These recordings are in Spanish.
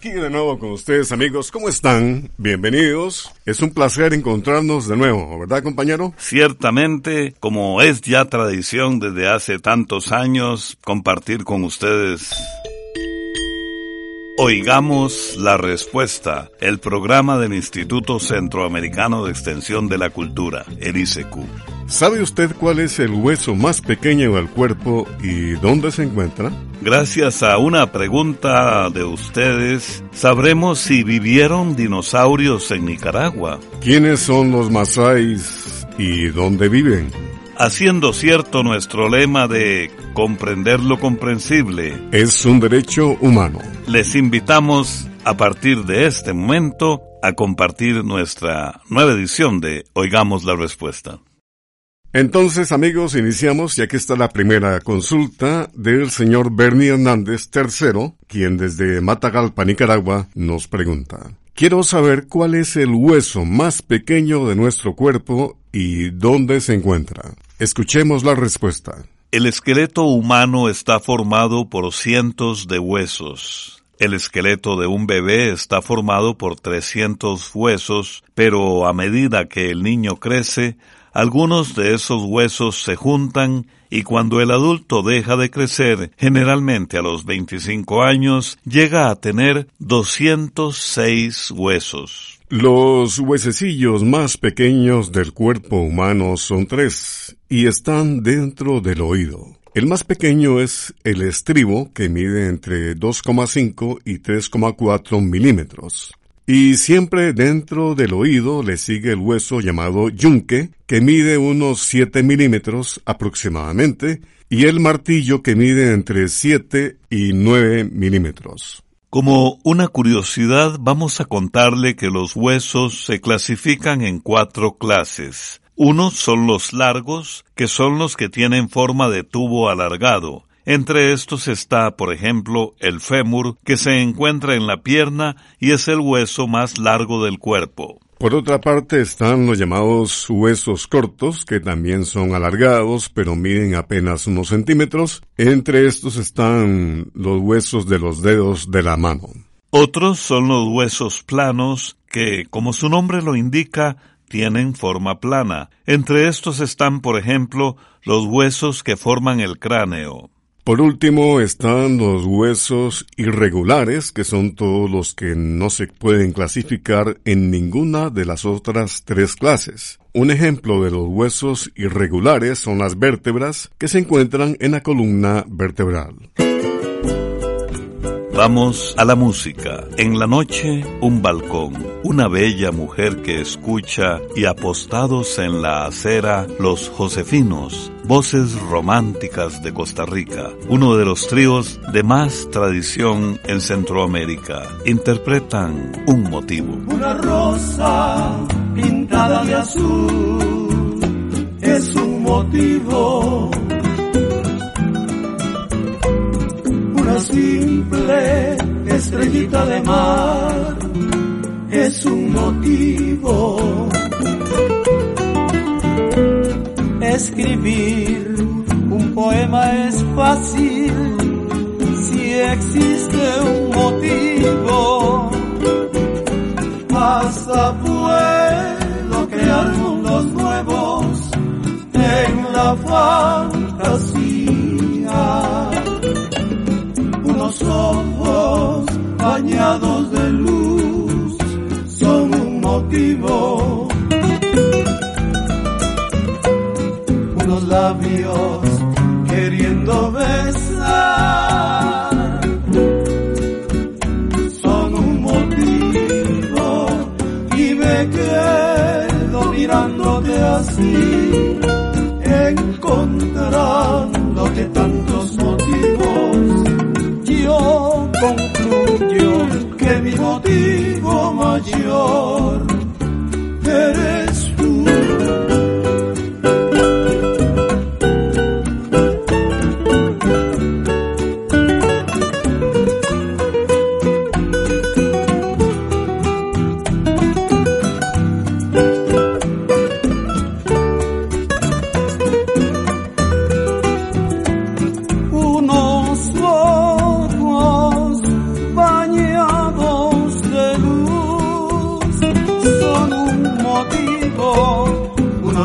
aquí de nuevo con ustedes, amigos. ¿Cómo están? Bienvenidos. Es un placer encontrarnos de nuevo, ¿verdad, compañero? Ciertamente, como es ya tradición desde hace tantos años, compartir con ustedes Oigamos la respuesta, el programa del Instituto Centroamericano de Extensión de la Cultura, el ICQ. ¿Sabe usted cuál es el hueso más pequeño del cuerpo y dónde se encuentra? Gracias a una pregunta de ustedes, sabremos si vivieron dinosaurios en Nicaragua. ¿Quiénes son los masáis y dónde viven? Haciendo cierto nuestro lema de comprender lo comprensible. Es un derecho humano. Les invitamos a partir de este momento a compartir nuestra nueva edición de Oigamos la Respuesta. Entonces, amigos, iniciamos y aquí está la primera consulta del señor Bernie Hernández III, quien desde Matagalpa, Nicaragua, nos pregunta. Quiero saber cuál es el hueso más pequeño de nuestro cuerpo y dónde se encuentra. Escuchemos la respuesta. El esqueleto humano está formado por cientos de huesos. El esqueleto de un bebé está formado por 300 huesos, pero a medida que el niño crece, algunos de esos huesos se juntan y cuando el adulto deja de crecer, generalmente a los 25 años, llega a tener 206 huesos. Los huesecillos más pequeños del cuerpo humano son tres y están dentro del oído. El más pequeño es el estribo, que mide entre 2,5 y 3,4 milímetros. Y siempre dentro del oído le sigue el hueso llamado yunque, que mide unos 7 milímetros aproximadamente, y el martillo que mide entre 7 y 9 milímetros. Como una curiosidad, vamos a contarle que los huesos se clasifican en cuatro clases. Unos son los largos, que son los que tienen forma de tubo alargado. Entre estos está, por ejemplo, el fémur, que se encuentra en la pierna y es el hueso más largo del cuerpo. Por otra parte están los llamados huesos cortos, que también son alargados, pero miden apenas unos centímetros. Entre estos están los huesos de los dedos de la mano. Otros son los huesos planos, que, como su nombre lo indica, tienen forma plana. Entre estos están, por ejemplo, los huesos que forman el cráneo. Por último están los huesos irregulares, que son todos los que no se pueden clasificar en ninguna de las otras tres clases. Un ejemplo de los huesos irregulares son las vértebras que se encuentran en la columna vertebral. Vamos a la música. En la noche, un balcón, una bella mujer que escucha y apostados en la acera, los Josefinos, voces románticas de Costa Rica, uno de los tríos de más tradición en Centroamérica, interpretan un motivo. Una rosa pintada de azul es un motivo simple estrellita de mar es un motivo. Escribir un poema es fácil si existe un motivo. Hasta puedo crear mundos nuevos en la fantasía ojos bañados de luz son un motivo. Unos labios queriendo besar son un motivo y me quedo mirándote así encontrándote tantos concluyo que mi motivo mayor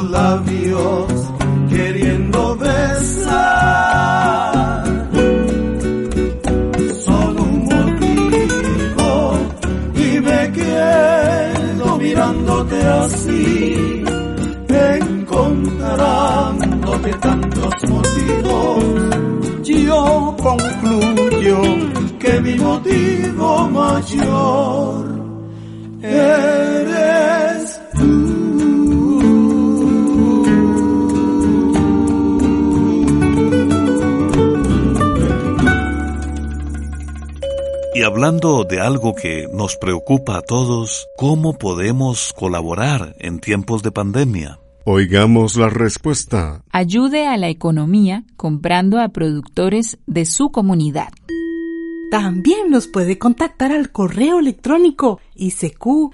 labios queriendo besar. Solo un motivo y me quedo mirándote así, encontrándote tantos motivos. Yo concluyo que mi motivo mayor hablando de algo que nos preocupa a todos, ¿cómo podemos colaborar en tiempos de pandemia? Oigamos la respuesta. Ayude a la economía comprando a productores de su comunidad. También nos puede contactar al correo electrónico isq.org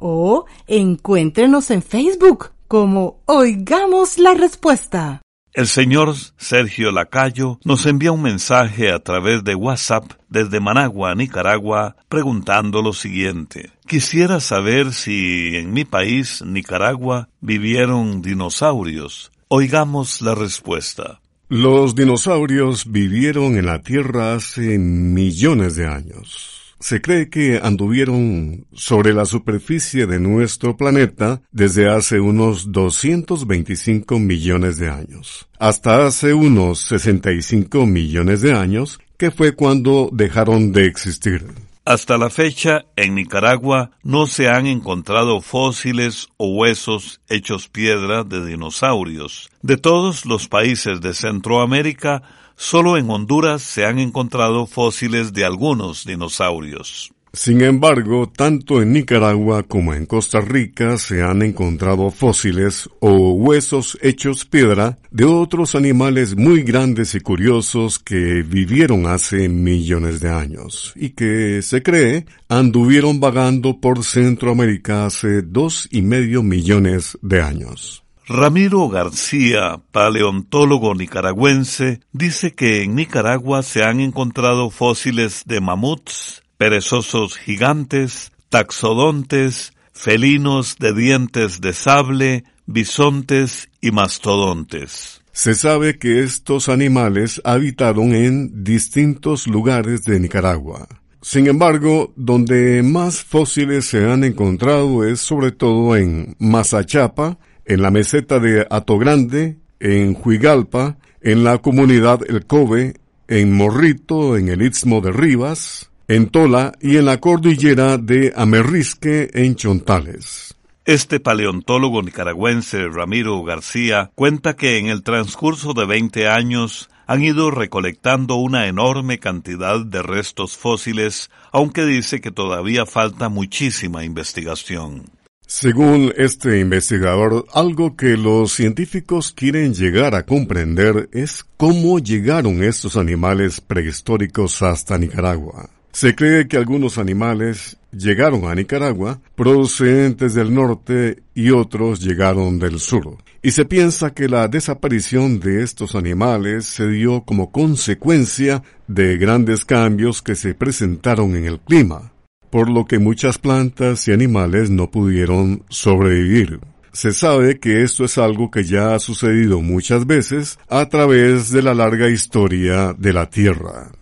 o encuéntrenos en Facebook como Oigamos la Respuesta. El señor Sergio Lacayo nos envía un mensaje a través de WhatsApp desde Managua, Nicaragua, preguntando lo siguiente. Quisiera saber si en mi país, Nicaragua, vivieron dinosaurios. Oigamos la respuesta. Los dinosaurios vivieron en la Tierra hace millones de años. Se cree que anduvieron sobre la superficie de nuestro planeta desde hace unos 225 millones de años, hasta hace unos 65 millones de años, que fue cuando dejaron de existir. Hasta la fecha, en Nicaragua no se han encontrado fósiles o huesos hechos piedra de dinosaurios. De todos los países de Centroamérica, solo en Honduras se han encontrado fósiles de algunos dinosaurios. Sin embargo, tanto en Nicaragua como en Costa Rica se han encontrado fósiles o huesos hechos piedra de otros animales muy grandes y curiosos que vivieron hace millones de años y que, se cree, anduvieron vagando por Centroamérica hace dos y medio millones de años. Ramiro García, paleontólogo nicaragüense, dice que en Nicaragua se han encontrado fósiles de mamuts, perezosos gigantes, taxodontes, felinos de dientes de sable, bisontes y mastodontes. Se sabe que estos animales habitaron en distintos lugares de Nicaragua. Sin embargo, donde más fósiles se han encontrado es sobre todo en Mazachapa, en la meseta de Grande, en Huigalpa, en la comunidad El Cobe, en Morrito, en el Istmo de Rivas, en Tola y en la cordillera de Amerrisque en Chontales. Este paleontólogo nicaragüense Ramiro García cuenta que en el transcurso de 20 años han ido recolectando una enorme cantidad de restos fósiles, aunque dice que todavía falta muchísima investigación. Según este investigador, algo que los científicos quieren llegar a comprender es cómo llegaron estos animales prehistóricos hasta Nicaragua. Se cree que algunos animales llegaron a Nicaragua procedentes del norte y otros llegaron del sur. Y se piensa que la desaparición de estos animales se dio como consecuencia de grandes cambios que se presentaron en el clima, por lo que muchas plantas y animales no pudieron sobrevivir. Se sabe que esto es algo que ya ha sucedido muchas veces a través de la larga historia de la Tierra.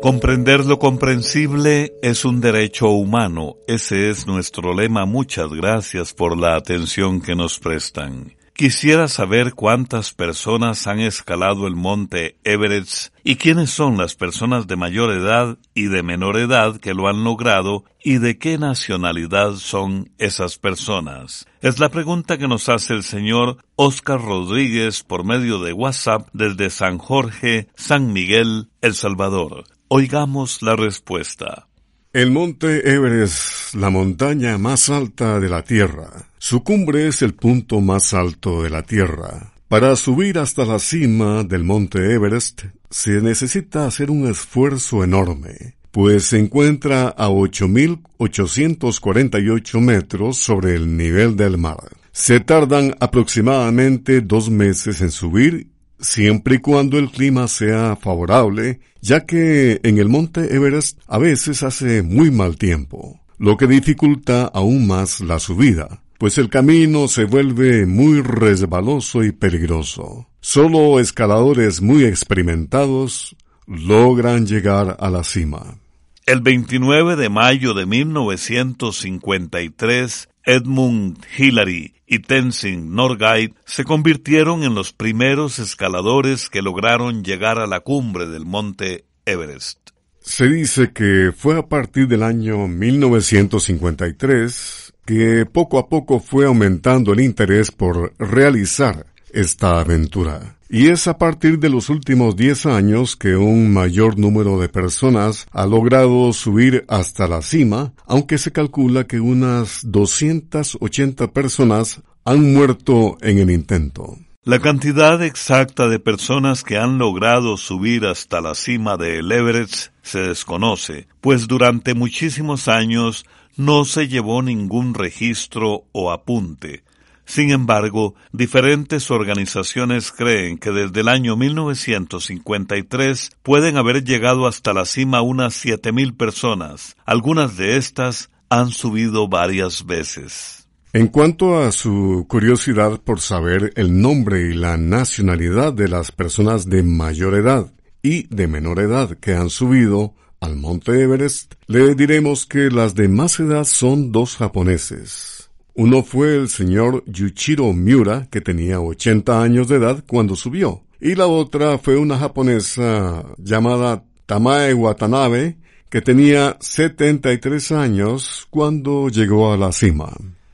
Comprender lo comprensible es un derecho humano. Ese es nuestro lema. Muchas gracias por la atención que nos prestan. Quisiera saber cuántas personas han escalado el monte Everest y quiénes son las personas de mayor edad y de menor edad que lo han logrado y de qué nacionalidad son esas personas. Es la pregunta que nos hace el señor Oscar Rodríguez por medio de WhatsApp desde San Jorge, San Miguel, El Salvador. Oigamos la respuesta. El monte Everest, la montaña más alta de la Tierra. Su cumbre es el punto más alto de la Tierra. Para subir hasta la cima del monte Everest se necesita hacer un esfuerzo enorme, pues se encuentra a 8.848 metros sobre el nivel del mar. Se tardan aproximadamente dos meses en subir siempre y cuando el clima sea favorable, ya que en el monte Everest a veces hace muy mal tiempo, lo que dificulta aún más la subida, pues el camino se vuelve muy resbaloso y peligroso. Solo escaladores muy experimentados logran llegar a la cima. El 29 de mayo de 1953, Edmund Hillary y Tenzin Norgay se convirtieron en los primeros escaladores que lograron llegar a la cumbre del monte Everest. Se dice que fue a partir del año 1953 que poco a poco fue aumentando el interés por realizar esta aventura. Y es a partir de los últimos 10 años que un mayor número de personas ha logrado subir hasta la cima, aunque se calcula que unas 280 personas han muerto en el intento. La cantidad exacta de personas que han logrado subir hasta la cima de Everest se desconoce, pues durante muchísimos años no se llevó ningún registro o apunte. Sin embargo, diferentes organizaciones creen que desde el año 1953 pueden haber llegado hasta la cima unas 7.000 personas. Algunas de estas han subido varias veces. En cuanto a su curiosidad por saber el nombre y la nacionalidad de las personas de mayor edad y de menor edad que han subido al monte Everest, le diremos que las de más edad son dos japoneses. Uno fue el señor Yuichiro Miura, que tenía 80 años de edad cuando subió, y la otra fue una japonesa llamada Tamae Watanabe, que tenía 73 años cuando llegó a la cima.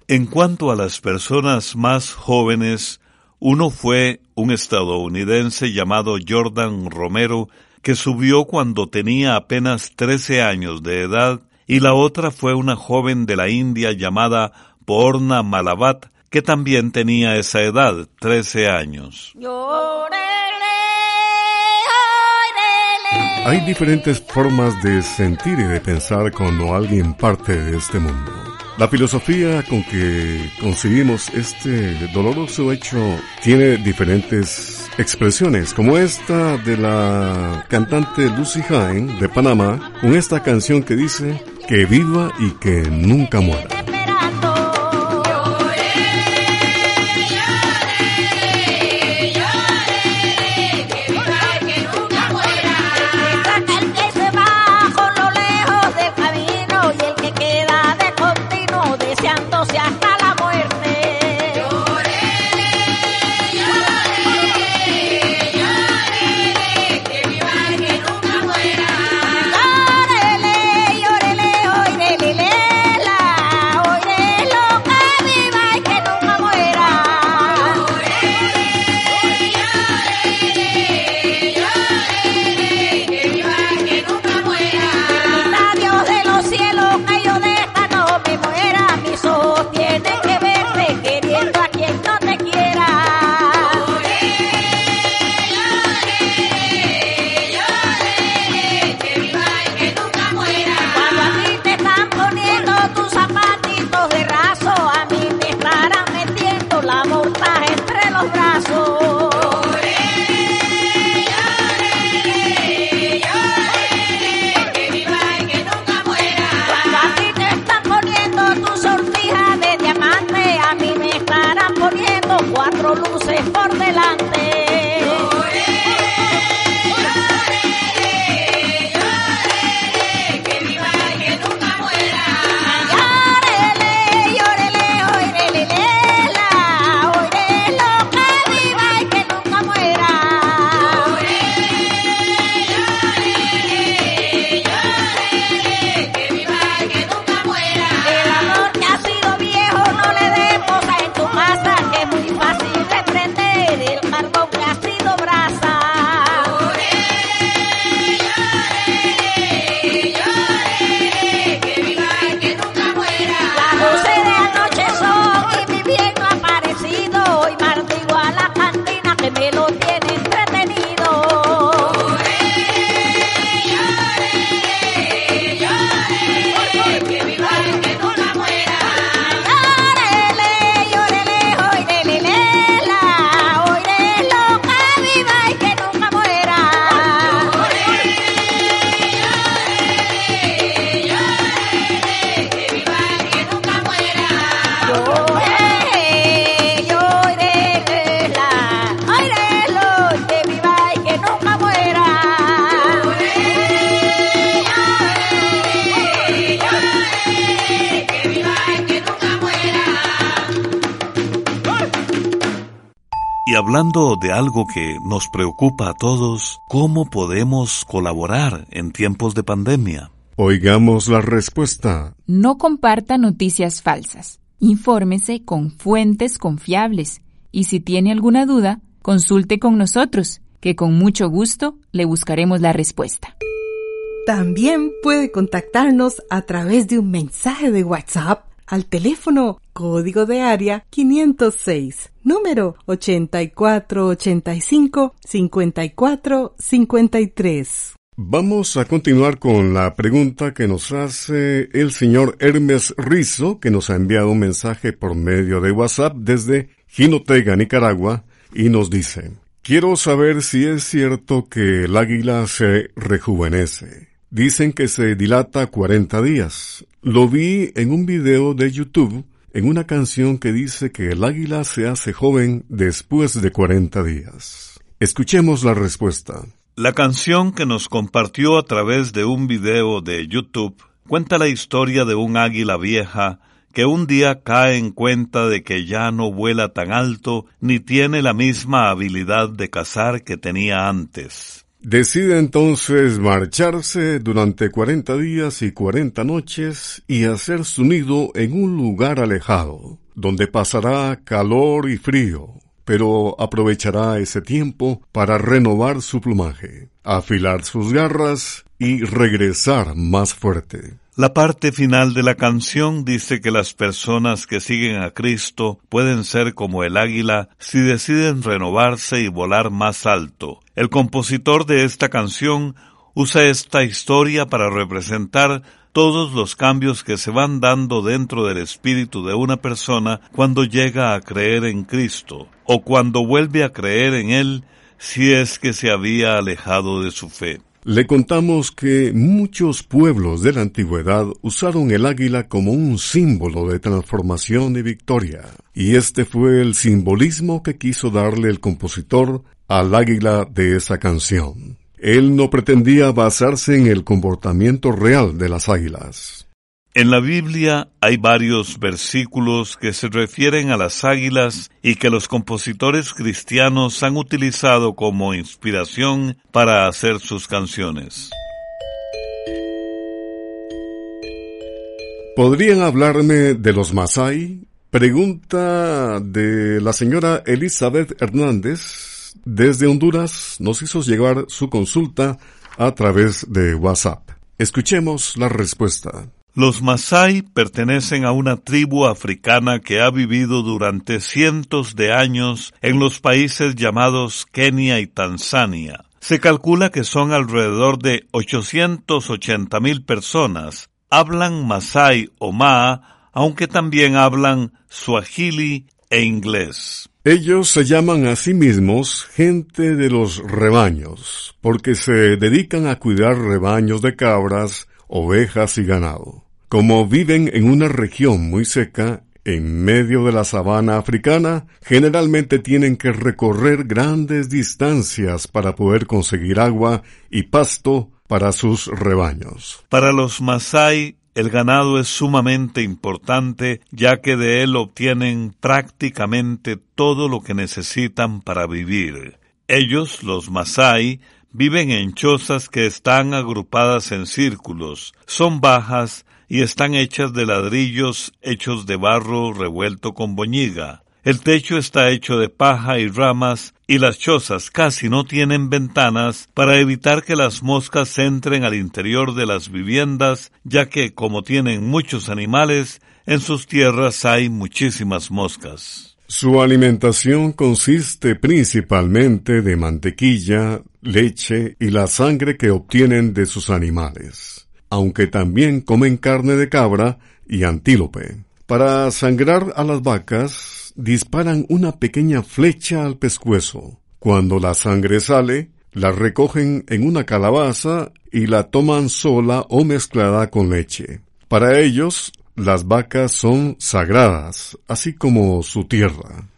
En cuanto a las personas más jóvenes, uno fue un estadounidense llamado Jordan Romero, que subió cuando tenía apenas 13 años de edad, y la otra fue una joven de la India llamada Porna Malabat, que también tenía esa edad, 13 años. Hay diferentes formas de sentir y de pensar cuando alguien parte de este mundo. La filosofía con que concebimos este doloroso hecho tiene diferentes expresiones, como esta de la cantante Lucy Hine de Panamá, con esta canción que dice que viva y que nunca muera. Y hablando de algo que nos preocupa a todos, ¿cómo podemos colaborar en tiempos de pandemia? Oigamos la respuesta. No comparta noticias falsas. Infórmese con fuentes confiables. Y si tiene alguna duda, consulte con nosotros, que con mucho gusto le buscaremos la respuesta. También puede contactarnos a través de un mensaje de WhatsApp al teléfono código de área 506, número 8485-5453. Vamos a continuar con la pregunta que nos hace el señor Hermes Rizo, que nos ha enviado un mensaje por medio de WhatsApp desde Jinotega, Nicaragua, y nos dice, quiero saber si es cierto que el águila se rejuvenece. Dicen que se dilata 40 días. Lo vi en un video de YouTube en una canción que dice que el águila se hace joven después de 40 días. Escuchemos la respuesta. La canción que nos compartió a través de un video de YouTube cuenta la historia de un águila vieja que un día cae en cuenta de que ya no vuela tan alto ni tiene la misma habilidad de cazar que tenía antes. Decide entonces marcharse durante cuarenta días y cuarenta noches y hacer su nido en un lugar alejado, donde pasará calor y frío, pero aprovechará ese tiempo para renovar su plumaje, afilar sus garras y regresar más fuerte. La parte final de la canción dice que las personas que siguen a Cristo pueden ser como el águila si deciden renovarse y volar más alto. El compositor de esta canción usa esta historia para representar todos los cambios que se van dando dentro del espíritu de una persona cuando llega a creer en Cristo o cuando vuelve a creer en Él si es que se había alejado de su fe. Le contamos que muchos pueblos de la antigüedad usaron el águila como un símbolo de transformación y victoria, y este fue el simbolismo que quiso darle el compositor al águila de esa canción. Él no pretendía basarse en el comportamiento real de las águilas. En la Biblia hay varios versículos que se refieren a las águilas y que los compositores cristianos han utilizado como inspiración para hacer sus canciones. ¿Podrían hablarme de los Masai? Pregunta de la señora Elizabeth Hernández. Desde Honduras nos hizo llegar su consulta a través de WhatsApp. Escuchemos la respuesta. Los Masai pertenecen a una tribu africana que ha vivido durante cientos de años en los países llamados Kenia y Tanzania. Se calcula que son alrededor de 880 mil personas. Hablan Masai o Maa, aunque también hablan Swahili e inglés. Ellos se llaman a sí mismos gente de los rebaños, porque se dedican a cuidar rebaños de cabras, ovejas y ganado. Como viven en una región muy seca, en medio de la sabana africana, generalmente tienen que recorrer grandes distancias para poder conseguir agua y pasto para sus rebaños. Para los Masai, el ganado es sumamente importante ya que de él obtienen prácticamente todo lo que necesitan para vivir. Ellos, los Masai, viven en chozas que están agrupadas en círculos, son bajas y están hechas de ladrillos hechos de barro revuelto con boñiga. El techo está hecho de paja y ramas y las chozas casi no tienen ventanas para evitar que las moscas entren al interior de las viviendas, ya que como tienen muchos animales, en sus tierras hay muchísimas moscas. Su alimentación consiste principalmente de mantequilla, leche y la sangre que obtienen de sus animales aunque también comen carne de cabra y antílope. Para sangrar a las vacas, disparan una pequeña flecha al pescuezo. Cuando la sangre sale, la recogen en una calabaza y la toman sola o mezclada con leche. Para ellos, las vacas son sagradas, así como su tierra.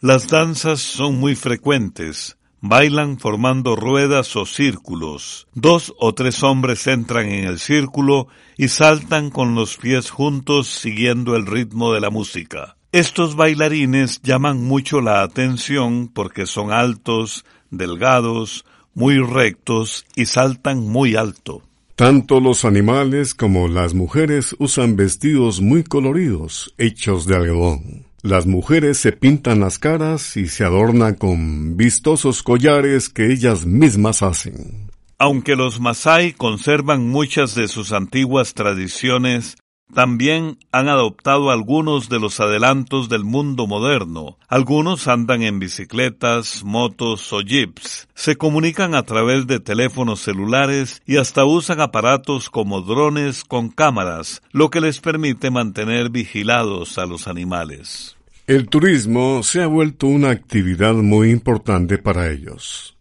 Las danzas son muy frecuentes, Bailan formando ruedas o círculos. Dos o tres hombres entran en el círculo y saltan con los pies juntos siguiendo el ritmo de la música. Estos bailarines llaman mucho la atención porque son altos, delgados, muy rectos y saltan muy alto. Tanto los animales como las mujeres usan vestidos muy coloridos, hechos de algodón. Las mujeres se pintan las caras y se adornan con vistosos collares que ellas mismas hacen. Aunque los Masai conservan muchas de sus antiguas tradiciones, también han adoptado algunos de los adelantos del mundo moderno. Algunos andan en bicicletas, motos o jeeps. Se comunican a través de teléfonos celulares y hasta usan aparatos como drones con cámaras, lo que les permite mantener vigilados a los animales. El turismo se ha vuelto una actividad muy importante para ellos.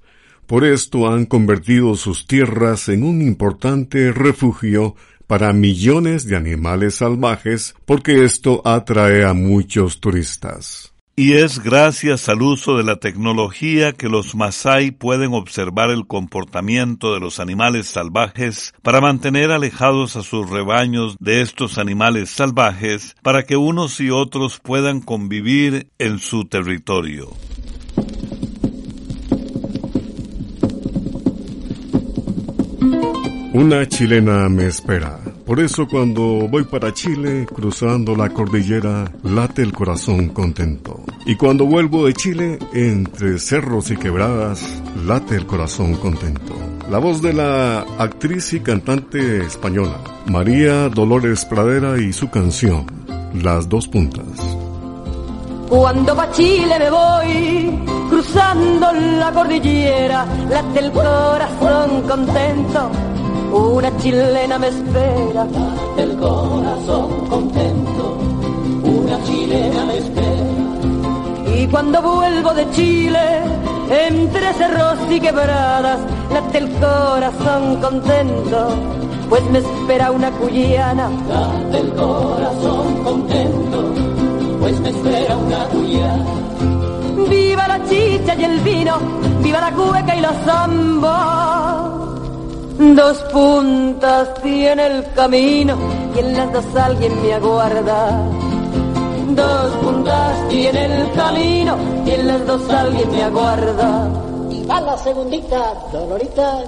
Por esto han convertido sus tierras en un importante refugio para millones de animales salvajes porque esto atrae a muchos turistas. Y es gracias al uso de la tecnología que los Masai pueden observar el comportamiento de los animales salvajes para mantener alejados a sus rebaños de estos animales salvajes para que unos y otros puedan convivir en su territorio. Una chilena me espera. Por eso cuando voy para Chile, cruzando la cordillera, late el corazón contento. Y cuando vuelvo de Chile, entre cerros y quebradas, late el corazón contento. La voz de la actriz y cantante española, María Dolores Pradera y su canción, Las dos puntas. Cuando pa' Chile me voy, cruzando la cordillera, late el corazón contento una chilena me espera, del corazón contento, una chilena me espera. Y cuando vuelvo de Chile, entre cerros y quebradas, late el corazón contento, pues me espera una cuyana. Late el corazón contento, pues me espera una cuyana. Viva la chicha y el vino, viva la cueca y la zamba Dos puntas tiene el camino y en las dos alguien me aguarda. Dos puntas tiene el camino y en las dos alguien me aguarda. Y va la segundita, Dolorita.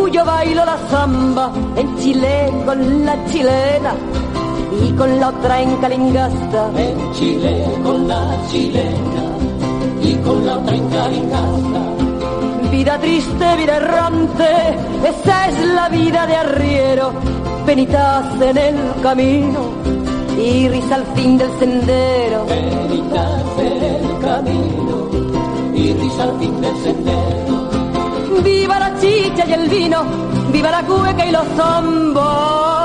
Cuyo bailo la zamba, en Chile con la chilena y con la otra en Calingasta. En Chile con la chilena y con la otra en Calingasta. Vida triste, vida errante, esa es la vida de arriero, penitas en el camino y risa al fin del sendero. Penitas en el camino y risa al fin del sendero viva la chicha y el vino, viva la cueca y los zambos.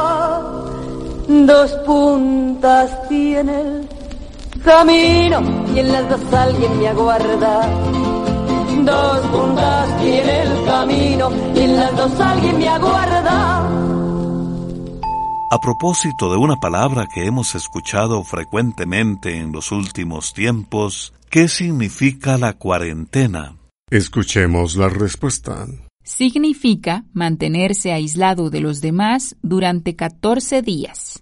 Dos puntas tiene el camino y en las dos alguien me aguarda. Dos puntas tiene el camino y en las dos alguien me aguarda. A propósito de una palabra que hemos escuchado frecuentemente en los últimos tiempos, ¿qué significa la cuarentena? Escuchemos la respuesta. Significa mantenerse aislado de los demás durante 14 días.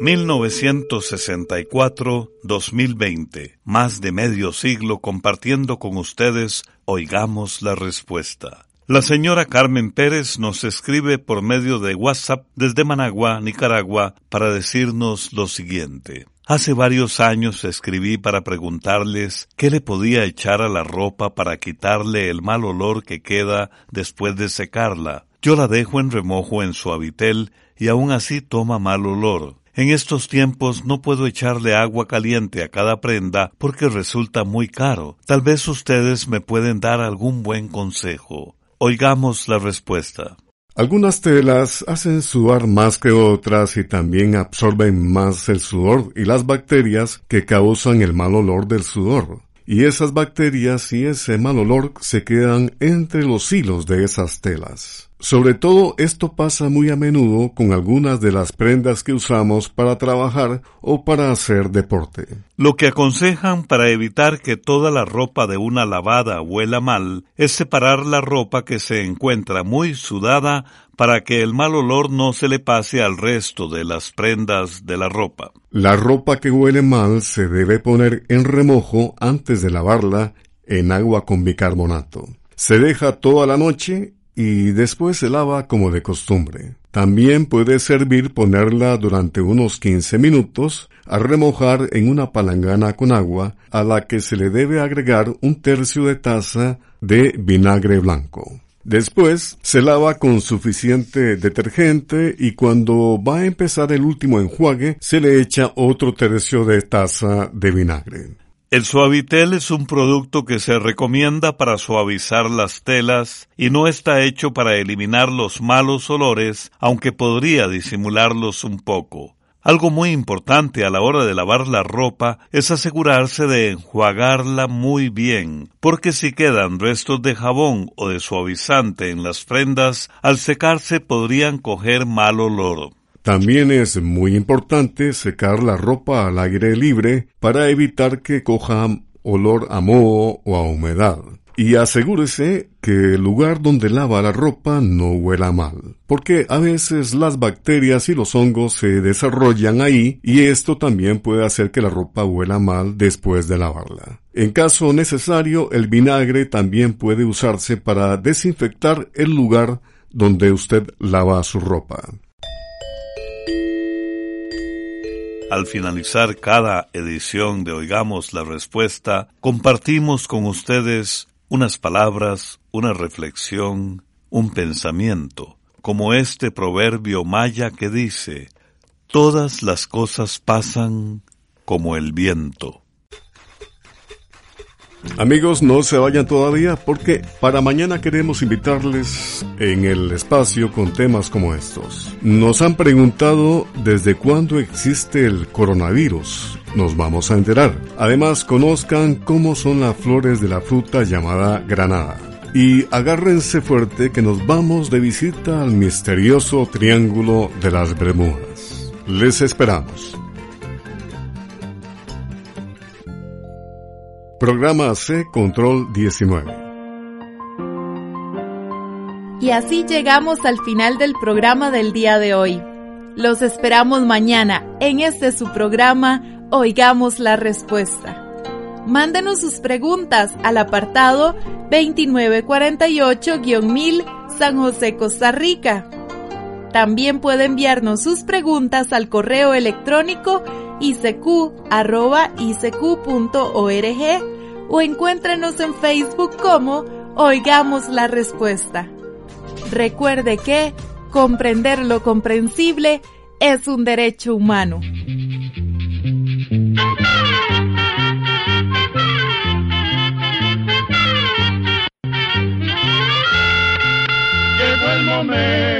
1964-2020. Más de medio siglo compartiendo con ustedes, oigamos la respuesta. La señora Carmen Pérez nos escribe por medio de WhatsApp desde Managua, Nicaragua, para decirnos lo siguiente. Hace varios años escribí para preguntarles qué le podía echar a la ropa para quitarle el mal olor que queda después de secarla. Yo la dejo en remojo en su habitel y aún así toma mal olor. En estos tiempos no puedo echarle agua caliente a cada prenda porque resulta muy caro. Tal vez ustedes me pueden dar algún buen consejo. Oigamos la respuesta. Algunas telas hacen sudar más que otras y también absorben más el sudor y las bacterias que causan el mal olor del sudor. Y esas bacterias y ese mal olor se quedan entre los hilos de esas telas. Sobre todo esto pasa muy a menudo con algunas de las prendas que usamos para trabajar o para hacer deporte. Lo que aconsejan para evitar que toda la ropa de una lavada huela mal es separar la ropa que se encuentra muy sudada para que el mal olor no se le pase al resto de las prendas de la ropa. La ropa que huele mal se debe poner en remojo antes de lavarla en agua con bicarbonato. Se deja toda la noche y después se lava como de costumbre. También puede servir ponerla durante unos 15 minutos a remojar en una palangana con agua a la que se le debe agregar un tercio de taza de vinagre blanco. Después se lava con suficiente detergente y cuando va a empezar el último enjuague se le echa otro tercio de taza de vinagre. El suavitel es un producto que se recomienda para suavizar las telas y no está hecho para eliminar los malos olores, aunque podría disimularlos un poco. Algo muy importante a la hora de lavar la ropa es asegurarse de enjuagarla muy bien, porque si quedan restos de jabón o de suavizante en las prendas, al secarse podrían coger mal olor. También es muy importante secar la ropa al aire libre para evitar que coja olor a moho o a humedad. Y asegúrese que el lugar donde lava la ropa no huela mal, porque a veces las bacterias y los hongos se desarrollan ahí y esto también puede hacer que la ropa huela mal después de lavarla. En caso necesario, el vinagre también puede usarse para desinfectar el lugar donde usted lava su ropa. Al finalizar cada edición de Oigamos la Respuesta, compartimos con ustedes unas palabras, una reflexión, un pensamiento, como este proverbio maya que dice, Todas las cosas pasan como el viento. Amigos, no se vayan todavía porque para mañana queremos invitarles en el espacio con temas como estos. Nos han preguntado desde cuándo existe el coronavirus. Nos vamos a enterar. Además, conozcan cómo son las flores de la fruta llamada granada. Y agárrense fuerte que nos vamos de visita al misterioso Triángulo de las Bermudas. Les esperamos. Programa C Control 19. Y así llegamos al final del programa del día de hoy. Los esperamos mañana en este su programa Oigamos la Respuesta. Mándenos sus preguntas al apartado 2948-1000 San José, Costa Rica. También puede enviarnos sus preguntas al correo electrónico isq.org o encuéntrenos en Facebook como Oigamos la Respuesta. Recuerde que comprender lo comprensible es un derecho humano. Llegó el momento